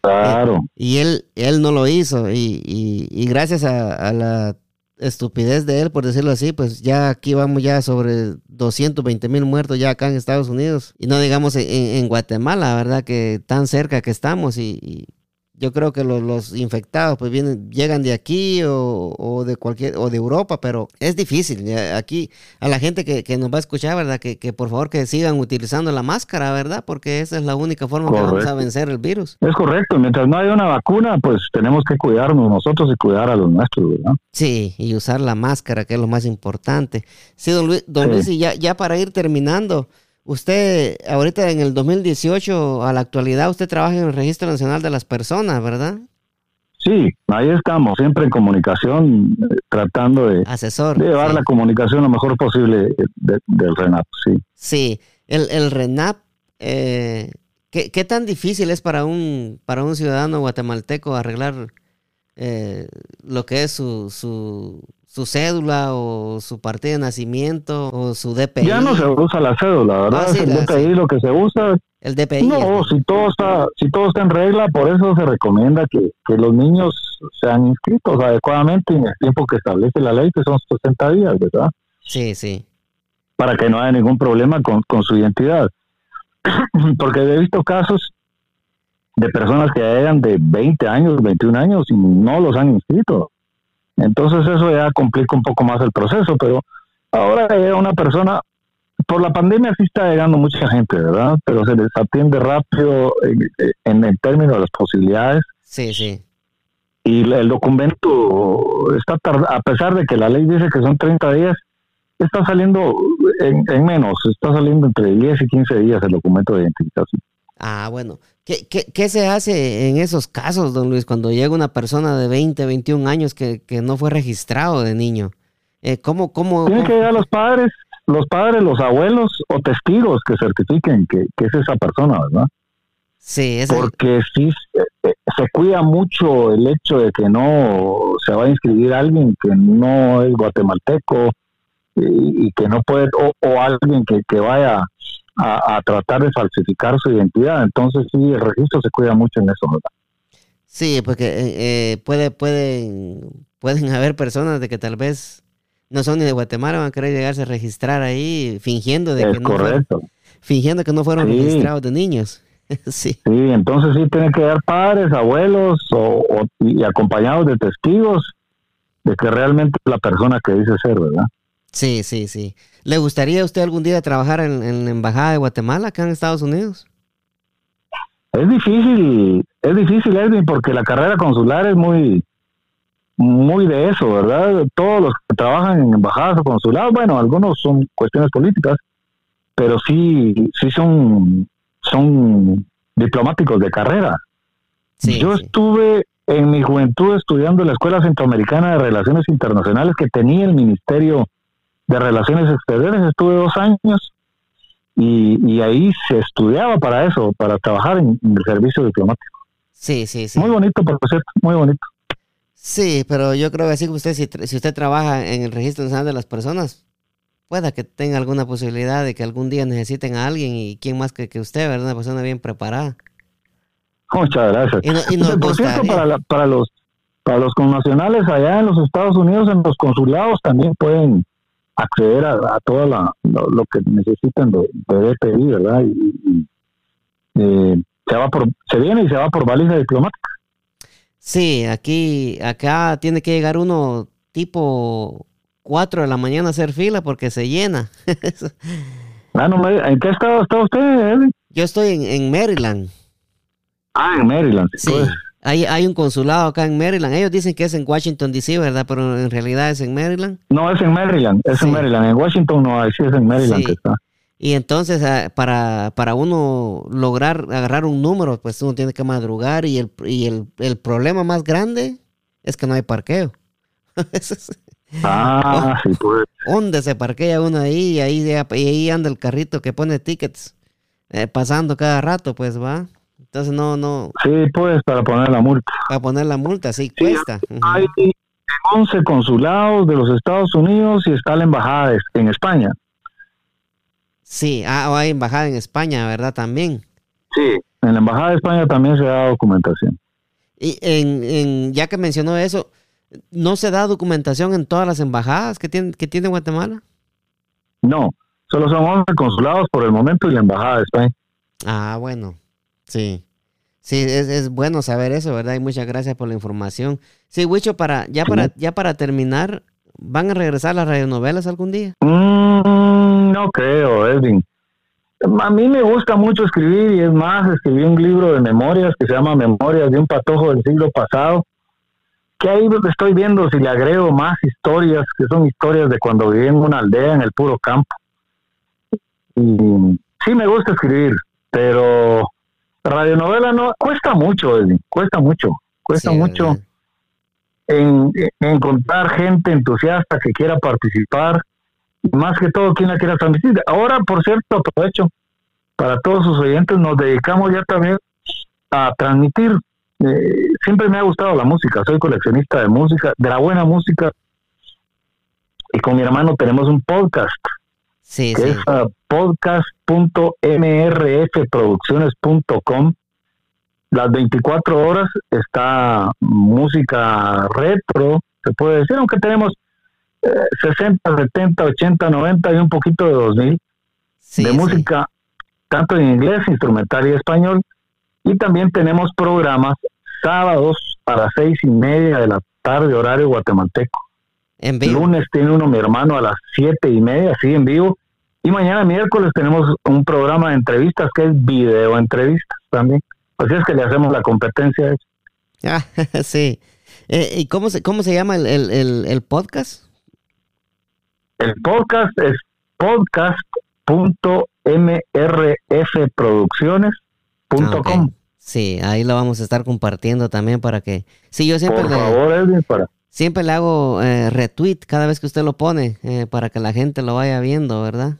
Claro. Y, él, él no lo hizo. Y, y, gracias a, la estupidez de él, por decirlo así, pues ya aquí vamos ya sobre 220 mil muertos ya acá en Estados Unidos. Y no digamos en, Guatemala, ¿verdad? Que tan cerca que estamos y yo creo que los, los, infectados pues vienen, llegan de aquí o, de cualquier o de Europa, pero es difícil. Aquí a la gente que, nos va a escuchar, ¿verdad? Que, que, por favor que sigan utilizando la máscara, ¿verdad? Porque esa es la única forma que vamos a vencer el virus. Es correcto. Mientras no haya una vacuna, pues tenemos que cuidarnos nosotros y cuidar a los nuestros, ¿verdad? Sí, y usar la máscara, que es lo más importante. Sí, don Luis, don Luis y ya, ya para ir terminando. Usted, ahorita en el 2018, a la actualidad, usted trabaja en el Registro Nacional de las Personas, ¿verdad? Sí, ahí estamos, siempre en comunicación, eh, tratando de, Asesor, llevar la comunicación lo mejor posible del RENAP, sí. Sí, el, el RENAP, eh, ¿qué, ¿qué, tan difícil es para un, para un ciudadano guatemalteco arreglar eh, lo que es su, su, su cédula o su partida de nacimiento o su DPI. Ya no se usa la cédula, ¿verdad? Ah, el DPI lo que se usa. El DPI. No, si todo está si todo está en regla, por eso se recomienda que, los niños sean inscritos adecuadamente en el tiempo que establece la ley, que son 60 días, ¿verdad? Sí, sí. Para que no haya ningún problema con, con su identidad. Porque he visto casos de personas que llegan de 20 años, 21 años y no los han inscrito. Entonces eso ya complica un poco más el proceso, pero ahora llega una persona, por la pandemia sí está llegando mucha gente, ¿verdad? Pero se les atiende rápido en, el término de las posibilidades. Sí, sí. Y el documento está a pesar de que la ley dice que son 30 días, está saliendo en, en menos, está saliendo entre 10 y 15 días el documento de identificación. Ah, bueno. ¿Qué, qué, se hace en esos casos, don Luis, cuando llega una persona de 20, 21 años que, no fue registrado de niño? Eh, ¿cómo, cómo, Tienen que llegar los padres, los padres, los abuelos o testigos que certifiquen que, es esa persona, ¿verdad? Sí, es Porque sí se, eh, se cuida mucho el hecho de que no se va a inscribir alguien que no es guatemalteco y, que no puede, o, o alguien que, que vaya a, tratar de falsificar su identidad. Entonces sí, el registro se cuida mucho en eso, ¿verdad? Sí, porque eh, eh, puede, pueden, pueden haber personas de que tal vez no son ni de Guatemala, van a querer llegarse a registrar ahí fingiendo de que no fueron, fingiendo que no fueron registrados de niños. sí. Sí, entonces sí tienen que dar padres, abuelos o, y acompañados de testigos de que realmente la persona que dice ser, ¿verdad? Sí, sí, sí. ¿Le gustaría a usted algún día trabajar en, en la Embajada de Guatemala acá en Estados Unidos? Es difícil, es difícil, Edwin, porque la carrera consular es muy, muy de eso, ¿verdad? Todos los que trabajan en embajadas o consulados, bueno, algunos son cuestiones políticas, pero sí, sí son, son diplomáticos de carrera. Yo estuve en mi juventud estudiando en la Escuela Centroamericana de Relaciones Internacionales que tenía el Ministerio de Relaciones Exteriores, estuve dos años y, ahí se estudiaba para eso, para trabajar en, el servicio diplomático. Sí, sí, sí. Muy bonito, por cierto, muy bonito. Sí, pero yo creo que así que usted, si, si usted trabaja en el Registro Nacional de las Personas, pueda que tenga alguna posibilidad de que algún día necesiten a alguien y quién más que, que usted, ¿verdad? Una persona bien preparada. Muchas gracias. Y, por cierto, para, para los para los connacionales allá en los Estados Unidos, en los consulados también pueden acceder a, todo lo, que necesitan de, de DPI, ¿verdad? Y, eh, se va por se viene y se va por baliza diplomática. Sí, aquí acá tiene que llegar uno tipo 4 de la mañana a hacer fila porque se llena. ah, no, ¿En qué estado está usted? Yo estoy en, Maryland. Ah, en Maryland. Sí. Pues. Hay, hay un consulado acá en Maryland. Ellos dicen que es en Washington, D.C., ¿verdad? Pero en realidad es en Maryland. No, es en Maryland. Es en Maryland. En Washington no hay, sí es en Maryland que está. Y entonces, ah, para, para uno lograr agarrar un número, pues uno tiene que madrugar y el, y el, el problema más grande es que no hay parqueo. ah, sí, pues. ¿Dónde se parquea uno ahí? Y ahí, ahí anda el carrito que pone tickets eh, pasando cada rato, pues va. Entonces no, no. Sí, pues para poner la multa. Para poner la multa, sí, cuesta. Hay 11 consulados de los Estados Unidos y está la embajada en España. Sí, ah, hay embajada en España, ¿verdad? También. Sí, en la embajada de España también se da documentación. Y en, en, ya que mencionó eso, ¿no se da documentación en todas las embajadas que tiene, que tiene Guatemala? No, solo son 11 consulados por el momento y la embajada de España. Ah, bueno. Sí. Sí, es, es, bueno saber eso, ¿verdad? Y muchas gracias por la información. Sí, Wicho, para, ya, para, ya para terminar, ¿van a regresar las radionovelas algún día? Mm, no creo, Edwin. A mí me gusta mucho escribir y es más, escribí un libro de memorias que se llama Memorias de un patojo del siglo pasado, que ahí estoy viendo si le agrego más historias, que son historias de cuando viví en una aldea en el puro campo. Y sí me gusta escribir, pero radionovela no cuesta mucho, cuesta mucho, cuesta mucho en, encontrar gente entusiasta que quiera participar, más que todo quien la quiera transmitir. Ahora, por cierto, aprovecho para todos sus oyentes, nos dedicamos ya también a transmitir. Eh, siempre me ha gustado la música, soy coleccionista de música, de la buena música, y con mi hermano tenemos un podcast Sí, que es uh, podcast.mrfproducciones.com. Las 24 horas está música retro, se puede decir, aunque tenemos 60, 70, 80, 90 y un poquito de 2000 de música, tanto en inglés, instrumental y español. Y también tenemos programas sábados a las seis y media de la tarde, horario guatemalteco. En vivo. Lunes tiene uno mi hermano a las siete y media, sí, en vivo. Y mañana miércoles tenemos un programa de entrevistas que es video entrevistas también. Así es que le hacemos la competencia a eso. Ah, sí. Eh, ¿Y cómo se, cómo se llama el, el, el, podcast? El podcast es podcast.mrfproducciones.com. Ah, sí, ahí lo vamos a estar compartiendo también para que... Sí, yo siempre Por favor, Edwin, para... Siempre le hago eh, retweet cada vez que usted lo pone eh, para que la gente lo vaya viendo, ¿verdad?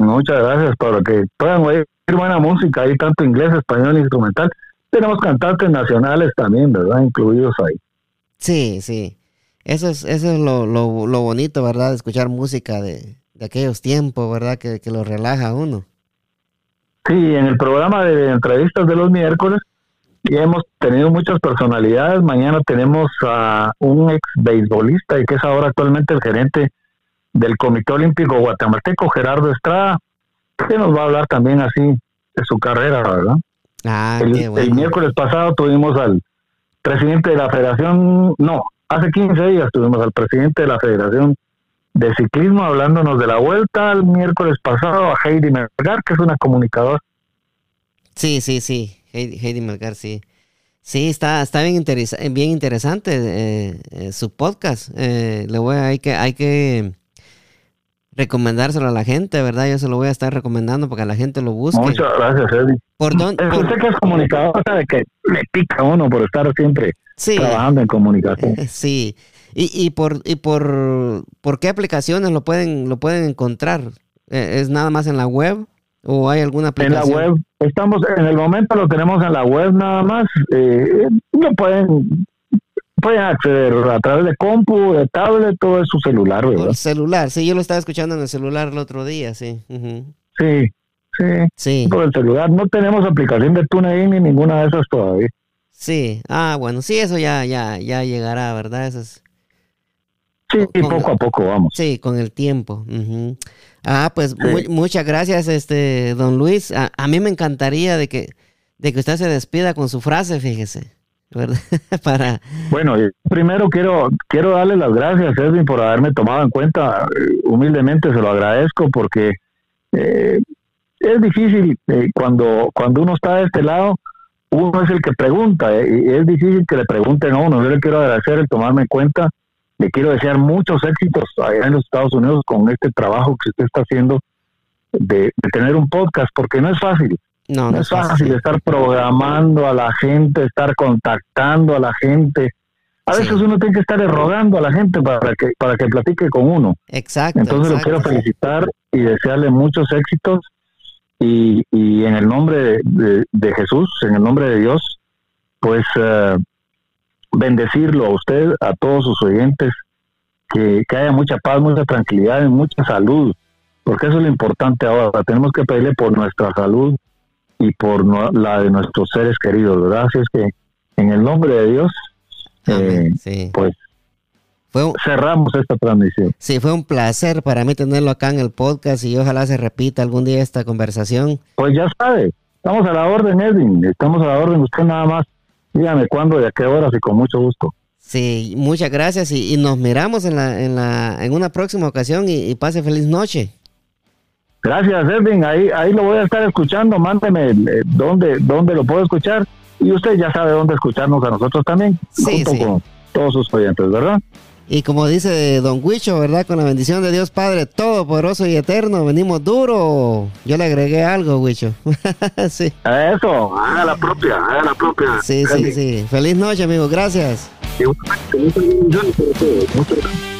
Muchas gracias para que puedan oír buena música, hay tanto inglés, español, instrumental. Tenemos cantantes nacionales también, ¿verdad? Incluidos ahí. Sí, sí. Eso es, eso es lo, lo, lo bonito, ¿verdad? Escuchar música de, de aquellos tiempos, ¿verdad? Que, que, lo relaja a uno. Sí, en el programa de entrevistas de los miércoles ya hemos tenido muchas personalidades. Mañana tenemos a un ex beisbolista y que es ahora actualmente el gerente del Comité Olímpico Guatemalteco, Gerardo Estrada, que nos va a hablar también así de su carrera, ¿verdad? Ah, el, miércoles pasado tuvimos al presidente de la Federación, no, hace 15 días tuvimos al presidente de la Federación de ciclismo, hablándonos de la vuelta el miércoles pasado a Heidi Melgar, que es una comunicadora. Sí, sí, sí, Heidi, Melgar, sí. Sí, está, está bien, bien interesante eh, eh, su podcast. Eh, le voy a, hay que, hay que recomendárselo a la gente, ¿verdad? Yo se lo voy a estar recomendando para que la gente lo busque. Muchas gracias, Eddie. ¿Por dónde? Usted que es comunicador sabe que le pica uno por estar siempre trabajando en comunicación. Sí. ¿Y, y por y por, por qué aplicaciones lo pueden lo pueden encontrar? ¿Es nada más en la web o hay alguna aplicación? En la web. Estamos en el momento lo tenemos en la web nada más. Eh, lo pueden pueden acceder a través de compu, de tablet, todo es su celular, ¿verdad? El celular, sí, yo lo estaba escuchando en el celular el otro día, sí. Sí, sí. Sí. Por el celular. No tenemos aplicación de TuneIn ni ninguna de esas todavía. Sí, ah, bueno, sí, eso ya, ya, ya llegará, ¿verdad? Eso es... Sí, poco a poco vamos. Sí, con el tiempo. Ah, pues muchas gracias, este, don Luis. A, a, mí me encantaría de que, de que usted se despida con su frase, fíjese. Para... Bueno, primero quiero quiero darle las gracias, Edwin, por haberme tomado en cuenta. Humildemente se lo agradezco porque eh, es difícil eh, cuando cuando uno está de este lado, uno es el que pregunta eh, y es difícil que le pregunten a uno. Yo le quiero agradecer el tomarme en cuenta. Le quiero desear muchos éxitos allá en los Estados Unidos con este trabajo que usted está haciendo de tener un podcast, porque no es fácil no, es fácil estar programando a la gente, estar contactando a la gente. A veces uno tiene que estar rogando a la gente para que para que platique con uno. Exacto. Entonces lo quiero felicitar y desearle muchos éxitos y, y en el nombre de, Jesús, en el nombre de Dios, pues eh, bendecirlo a usted, a todos sus oyentes, que, que haya mucha paz, mucha tranquilidad y mucha salud, porque eso es lo importante ahora. Tenemos que pedirle por nuestra salud, y por la de nuestros seres queridos, ¿verdad? Así es que en el nombre de Dios, eh, pues cerramos esta transmisión. Sí, fue un placer para mí tenerlo acá en el podcast y ojalá se repita algún día esta conversación. Pues ya sabe, estamos a la orden, Edwin, estamos a la orden, usted nada más dígame cuándo y a qué horas y con mucho gusto. Sí, muchas gracias y, nos miramos en, la, en, la, en una próxima ocasión y pase feliz noche. Gracias, Edwin. Ahí, ahí lo voy a estar escuchando. Mándeme eh, dónde, dónde lo puedo escuchar. Y usted ya sabe dónde escucharnos a nosotros también, sí, junto con todos sus oyentes, ¿verdad? Y como dice Don Huicho, ¿verdad? Con la bendición de Dios Padre Todopoderoso y Eterno, venimos duro. Yo le agregué algo, Huicho. sí. Eso, haga la propia, haga la propia. Sí, sí, sí. Feliz noche, amigo. Gracias. Muchas gracias.